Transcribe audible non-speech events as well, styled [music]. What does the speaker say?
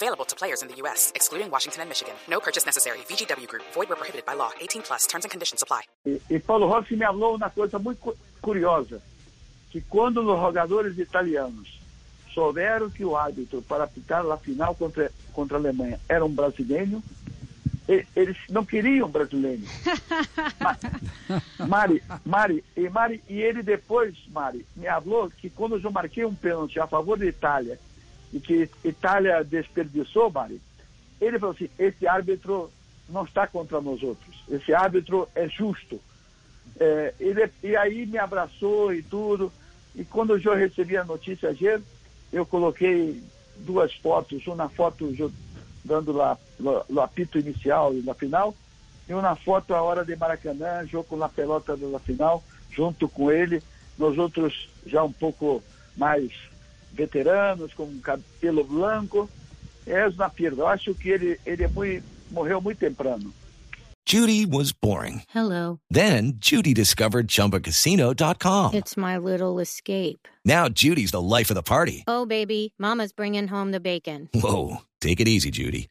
Available to players in the U.S., excluding Washington and Michigan. No purchase necessary. VGW Group. Void where prohibited by law. 18 plus. Terms and conditions apply. E, e Paulo Rossi me falou uma coisa muito cu- curiosa, que quando os jogadores italianos souberam que o árbitro para apitar a final contra, contra a Alemanha era um brasileiro, e- eles não queriam brasileiro. [laughs] Ma- Mari, Mari, e Mari, e ele depois, Mari, me falou que quando eu marquei um pênalti a favor da Itália e que Itália desperdiçou, Mari, ele falou assim, esse árbitro não está contra nós outros, esse árbitro é justo. É, ele, e aí me abraçou e tudo, e quando eu recebi a notícia ayer, eu coloquei duas fotos, uma foto dando lá o apito inicial e na final, e uma foto a hora de Maracanã, jogo na pelota da final, junto com ele, nós outros já um pouco mais veteranos, com cabelo branco, é uma perda. Eu acho que ele, ele é muito, morreu muito temprano. Judy was boring. Hello. Then Judy discovered ChumbaCasino.com. It's my little escape. Now Judy's the life of the party. Oh, baby, Mama's bringing home the bacon. Whoa, take it easy, Judy.